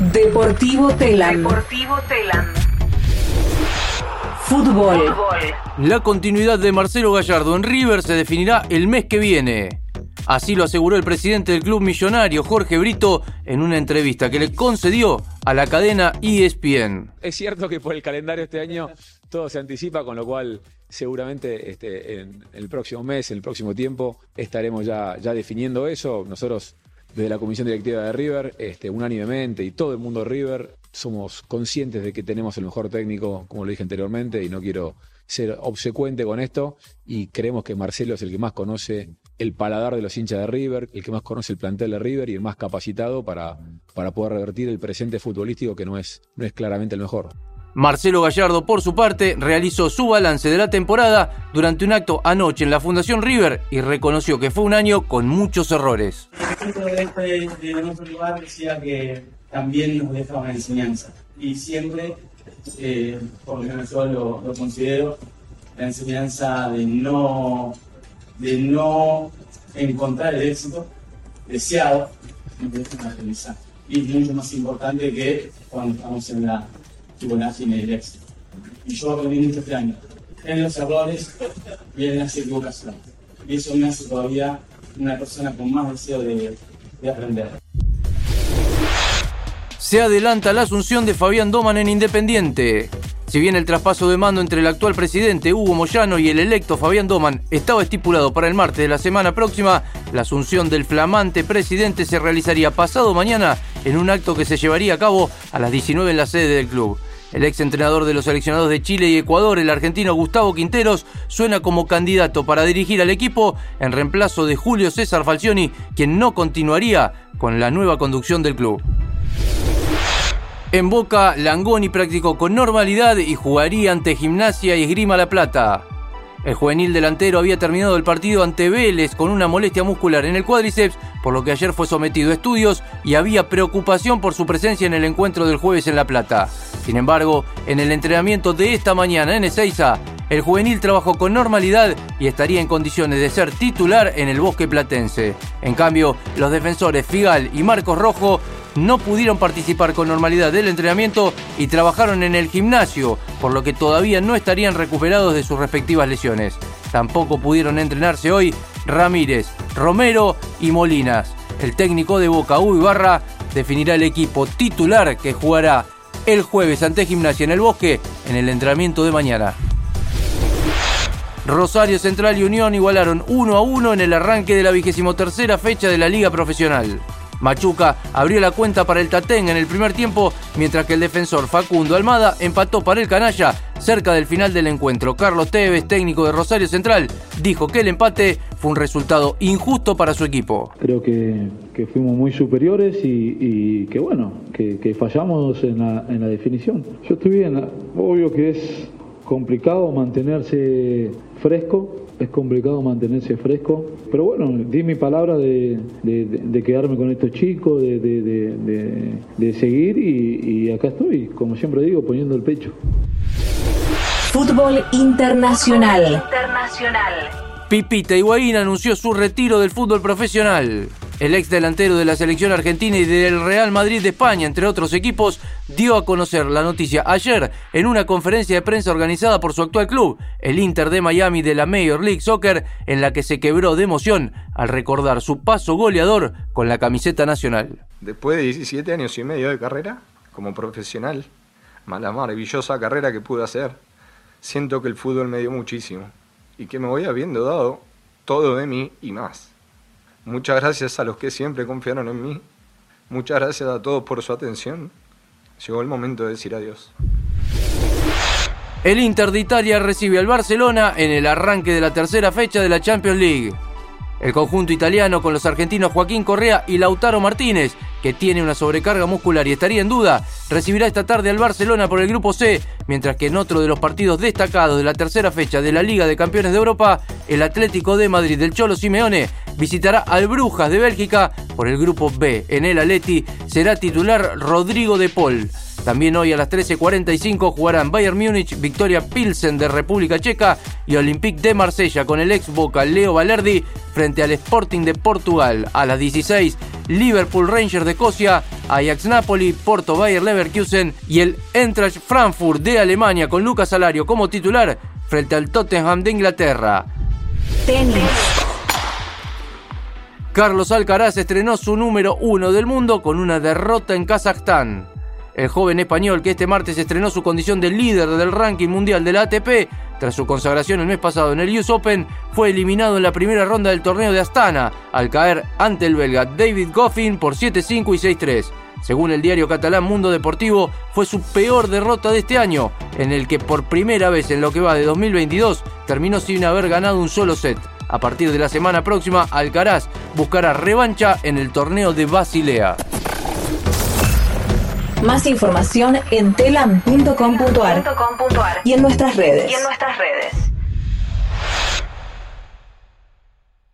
Deportivo Telam. Deportivo Telam. Fútbol. La continuidad de Marcelo Gallardo en River se definirá el mes que viene. Así lo aseguró el presidente del club millonario, Jorge Brito, en una entrevista que le concedió a la cadena ESPN. Es cierto que por el calendario este año todo se anticipa, con lo cual seguramente este, en el próximo mes, en el próximo tiempo, estaremos ya, ya definiendo eso. Nosotros, desde la comisión directiva de River, este, unánimemente, y todo el mundo de River, somos conscientes de que tenemos el mejor técnico, como lo dije anteriormente, y no quiero ser obsecuente con esto, y creemos que Marcelo es el que más conoce el paladar de los hinchas de River, el que más conoce el plantel de River y el más capacitado para, para poder revertir el presente futbolístico que no es, no es claramente el mejor. Marcelo Gallardo, por su parte, realizó su balance de la temporada durante un acto anoche en la Fundación River y reconoció que fue un año con muchos errores. De este de nuestro lugar decía que también nos deja una enseñanza. Y siempre, eh, por lo menos yo lo, considero, la enseñanza de no, de no encontrar el éxito deseado, nos deja un aprendizaje. Y es mucho más importante que cuando estamos en la vorágine del éxito. Y yo aprendí mucho este año. En los errores y en las equivocaciones. Y eso me hace todavía una persona con más deseo de, de aprender. Se adelanta la asunción de Fabián Doman en Independiente. Si bien el traspaso de mando entre el actual presidente Hugo Moyano y el electo Fabián Doman estaba estipulado para el martes de la semana próxima, la asunción del flamante presidente se realizaría pasado mañana en un acto que se llevaría a cabo a las 19 en la sede del club. El ex entrenador de los seleccionados de Chile y Ecuador, el argentino Gustavo Quinteros, suena como candidato para dirigir al equipo en reemplazo de Julio César Falcioni, quien no continuaría con la nueva conducción del club. En Boca, Langoni practicó con normalidad y jugaría ante Gimnasia y Esgrima La Plata. El juvenil delantero había terminado el partido ante Vélez con una molestia muscular en el cuádriceps, por lo que ayer fue sometido a estudios y había preocupación por su presencia en el encuentro del jueves en La Plata. Sin embargo, en el entrenamiento de esta mañana en Ezeiza, el juvenil trabajó con normalidad y estaría en condiciones de ser titular en el bosque platense. En cambio, los defensores Figal y Marcos Rojo no pudieron participar con normalidad del entrenamiento y trabajaron en el gimnasio, por lo que todavía no estarían recuperados de sus respectivas lesiones. Tampoco pudieron entrenarse hoy Ramírez, Romero y Molinas. El técnico de Boca, Ibarra, definirá el equipo titular que jugará el jueves ante Gimnasia en el Bosque en el entrenamiento de mañana. Rosario Central y Unión igualaron 1 a 1 en el arranque de la vigésimo tercera fecha de la Liga Profesional. Machuca abrió la cuenta para el Tatén en el primer tiempo, mientras que el defensor Facundo Almada empató para el Canalla cerca del final del encuentro. Carlos Tevez, técnico de Rosario Central, dijo que el empate fue un resultado injusto para su equipo. Creo que, fuimos muy superiores y, y que bueno, que, que fallamos en la, en la, definición. Yo estoy bien, obvio que es complicado mantenerse fresco, es complicado mantenerse fresco, pero bueno, di mi palabra de, de, de quedarme con estos chicos, de, de seguir y, y acá estoy, como siempre digo, poniendo el pecho. Fútbol internacional. Internacional. Pipita Higuaín anunció su retiro del fútbol profesional. El ex delantero de la selección argentina y del Real Madrid de España, entre otros equipos, dio a conocer la noticia ayer en una conferencia de prensa organizada por su actual club, el Inter de Miami de la Major League Soccer, en la que se quebró de emoción al recordar su paso goleador con la camiseta nacional. Después de 17 años y medio de carrera como profesional, la maravillosa carrera que pude hacer, siento que el fútbol me dio muchísimo y que me voy habiendo dado todo de mí y más. Muchas gracias a los que siempre confiaron en mí. Muchas gracias a todos por su atención. Llegó el momento de decir adiós. El Inter de Italia recibe al Barcelona en el arranque de la tercera fecha de la Champions League. El conjunto italiano con los argentinos Joaquín Correa y Lautaro Martínez, que tiene una sobrecarga muscular y estaría en duda, recibirá esta tarde al Barcelona por el grupo C, mientras que en otro de los partidos destacados de la tercera fecha de la Liga de Campeones de Europa, el Atlético de Madrid del Cholo Simeone visitará al Brujas de Bélgica por el grupo B. En el Atleti será titular Rodrigo de Paul. También hoy a las 13.45 jugarán Bayern Múnich, Victoria Pilsen de República Checa y Olympique de Marsella con el ex Boca Leo Valerdi frente al Sporting de Portugal. A las 16, Liverpool Rangers de Escocia, Ajax Napoli, Porto Bayer Leverkusen y el Eintracht Frankfurt de Alemania con Lucas Salario como titular frente al Tottenham de Inglaterra. Tenis. Carlos Alcaraz estrenó su número uno del mundo con una derrota en Kazajstán. El joven español que este martes estrenó su condición de líder del ranking mundial de la ATP tras su consagración el mes pasado en el US Open, fue eliminado en la primera ronda del torneo de Astana al caer ante el belga David Goffin por 7-5 y 6-3. Según el diario catalán Mundo Deportivo, fue su peor derrota de este año, en el que por primera vez en lo que va de 2022 terminó sin haber ganado un solo set. A partir de la semana próxima, Alcaraz buscará revancha en el torneo de Basilea. Más información en telam.com.ar .com.ar y en nuestras redes. y en nuestras redes.